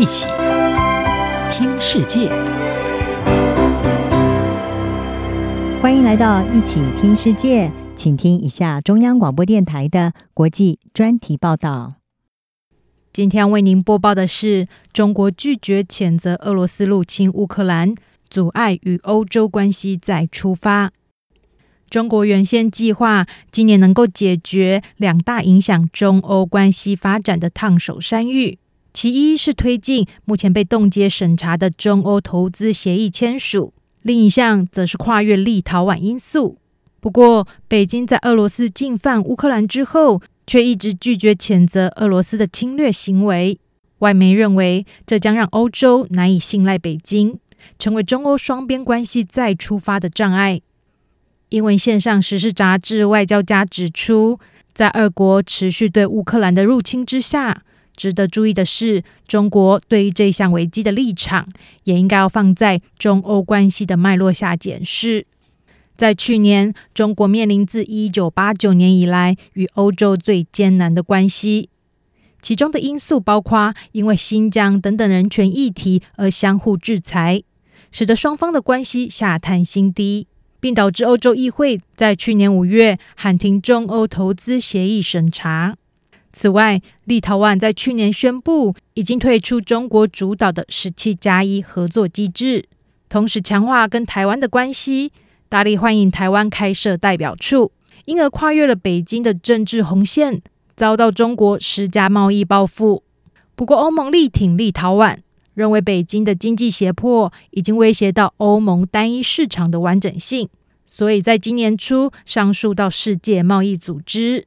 一起听世界，欢迎来到一起听世界，请听一下中央广播电台的国际专题报道。今天为您播报的是：中国拒绝谴责俄罗斯入侵乌克兰，阻碍与欧洲关系再出发。中国原先计划今年能够解决两大影响中欧关系发展的烫手山芋。其一是推进目前被冻结审查的中欧投资协议签署，另一项则是跨越立陶宛因素。不过，北京在俄罗斯进犯乌克兰之后，却一直拒绝谴责俄罗斯的侵略行为。外媒认为，这将让欧洲难以信赖北京，成为中欧双边关系再出发的障碍。英文线上时事杂志《外交家》指出，在俄国持续对乌克兰的入侵之下，值得注意的是，中国对于这项危机的立场，也应该要放在中欧关系的脉络下检视。在去年，中国面临自一九八九年以来与欧洲最艰难的关系，其中的因素包括因为新疆等等人权议题而相互制裁，使得双方的关系下探新低，并导致欧洲议会在去年五月喊停中欧投资协议审查。此外，立陶宛在去年宣布已经退出中国主导的“十七加一”合作机制，同时强化跟台湾的关系，大力欢迎台湾开设代表处，因而跨越了北京的政治红线，遭到中国施加贸易报复。不过，欧盟力挺立陶宛，认为北京的经济胁迫已经威胁到欧盟单一市场的完整性，所以在今年初上诉到世界贸易组织。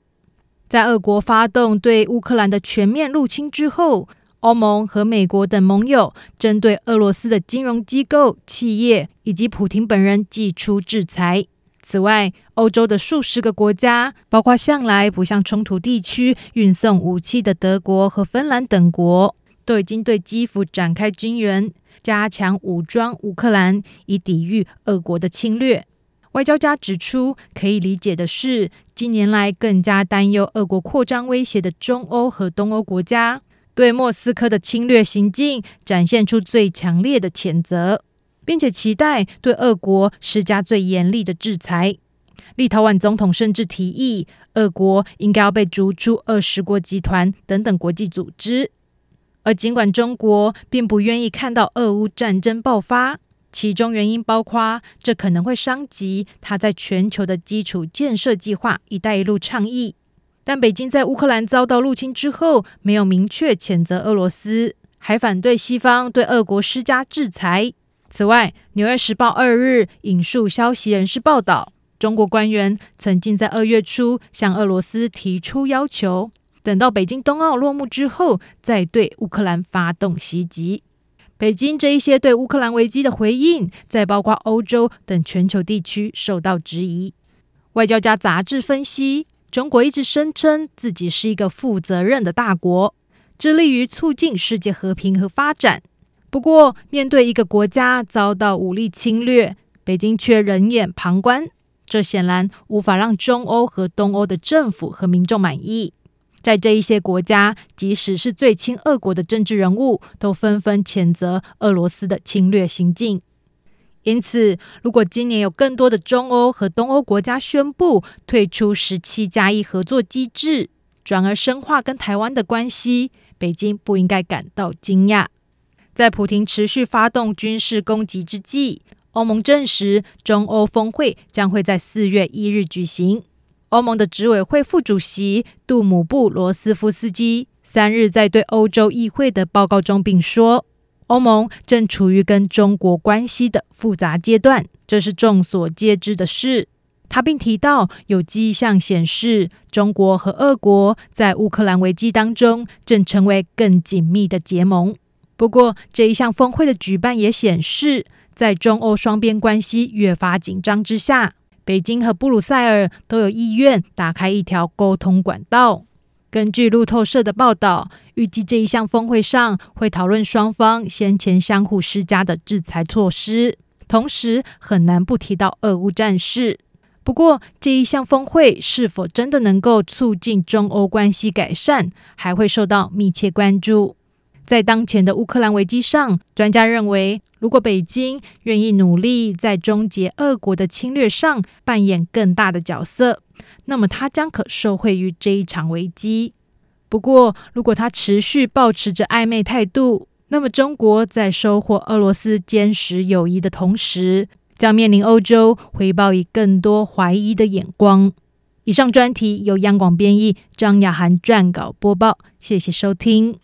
在俄国发动对乌克兰的全面入侵之后，欧盟和美国等盟友针对俄罗斯的金融机构、企业以及普丁本人祭出制裁。此外，欧洲的数十个国家，包括向来不向冲突地区运送武器的德国和芬兰等国，都已经对基辅展开军援，加强武装乌克兰，以抵御俄国的侵略。外交家指出，可以理解的是，近年来更加担忧俄国扩张威胁的中欧和东欧国家，对莫斯科的侵略行径展现出最强烈的谴责，并且期待对俄国施加最严厉的制裁。立陶宛总统甚至提议，俄国应该要被逐出二十国集团等等国际组织。而尽管中国并不愿意看到俄乌战争爆发。其中原因包括，这可能会伤及他在全球的基础建设计划“一带一路”倡议。但北京在乌克兰遭到入侵之后，没有明确谴责俄罗斯，还反对西方对俄国施加制裁。此外，《纽约时报》二日引述消息人士报道，中国官员曾经在二月初向俄罗斯提出要求，等到北京冬奥落幕之后，再对乌克兰发动袭击。北京这一些对乌克兰危机的回应，在包括欧洲等全球地区受到质疑。外交家杂志分析，中国一直声称自己是一个负责任的大国，致力于促进世界和平和发展。不过，面对一个国家遭到武力侵略，北京却冷眼旁观，这显然无法让中欧和东欧的政府和民众满意。在这一些国家，即使是最亲俄国的政治人物，都纷纷谴责俄罗斯的侵略行径。因此，如果今年有更多的中欧和东欧国家宣布退出十七加一合作机制，转而深化跟台湾的关系，北京不应该感到惊讶。在普丁持续发动军事攻击之际，欧盟证实中欧峰会将会在四月一日举行。欧盟的执委会副主席杜姆布罗斯夫斯基三日在对欧洲议会的报告中，并说，欧盟正处于跟中国关系的复杂阶段，这是众所皆知的事。他并提到，有迹象显示，中国和俄国在乌克兰危机当中正成为更紧密的结盟。不过，这一项峰会的举办也显示，在中欧双边关系越发紧张之下。北京和布鲁塞尔都有意愿打开一条沟通管道。根据路透社的报道，预计这一项峰会上会讨论双方先前相互施加的制裁措施，同时很难不提到俄乌战事。不过，这一项峰会是否真的能够促进中欧关系改善，还会受到密切关注。在当前的乌克兰危机上，专家认为，如果北京愿意努力在终结俄国的侵略上扮演更大的角色，那么他将可受惠于这一场危机。不过，如果他持续抱持着暧昧态度，那么中国在收获俄罗斯坚实友谊的同时，将面临欧洲回报以更多怀疑的眼光。以上专题由央广编译，张雅涵撰稿播报，谢谢收听。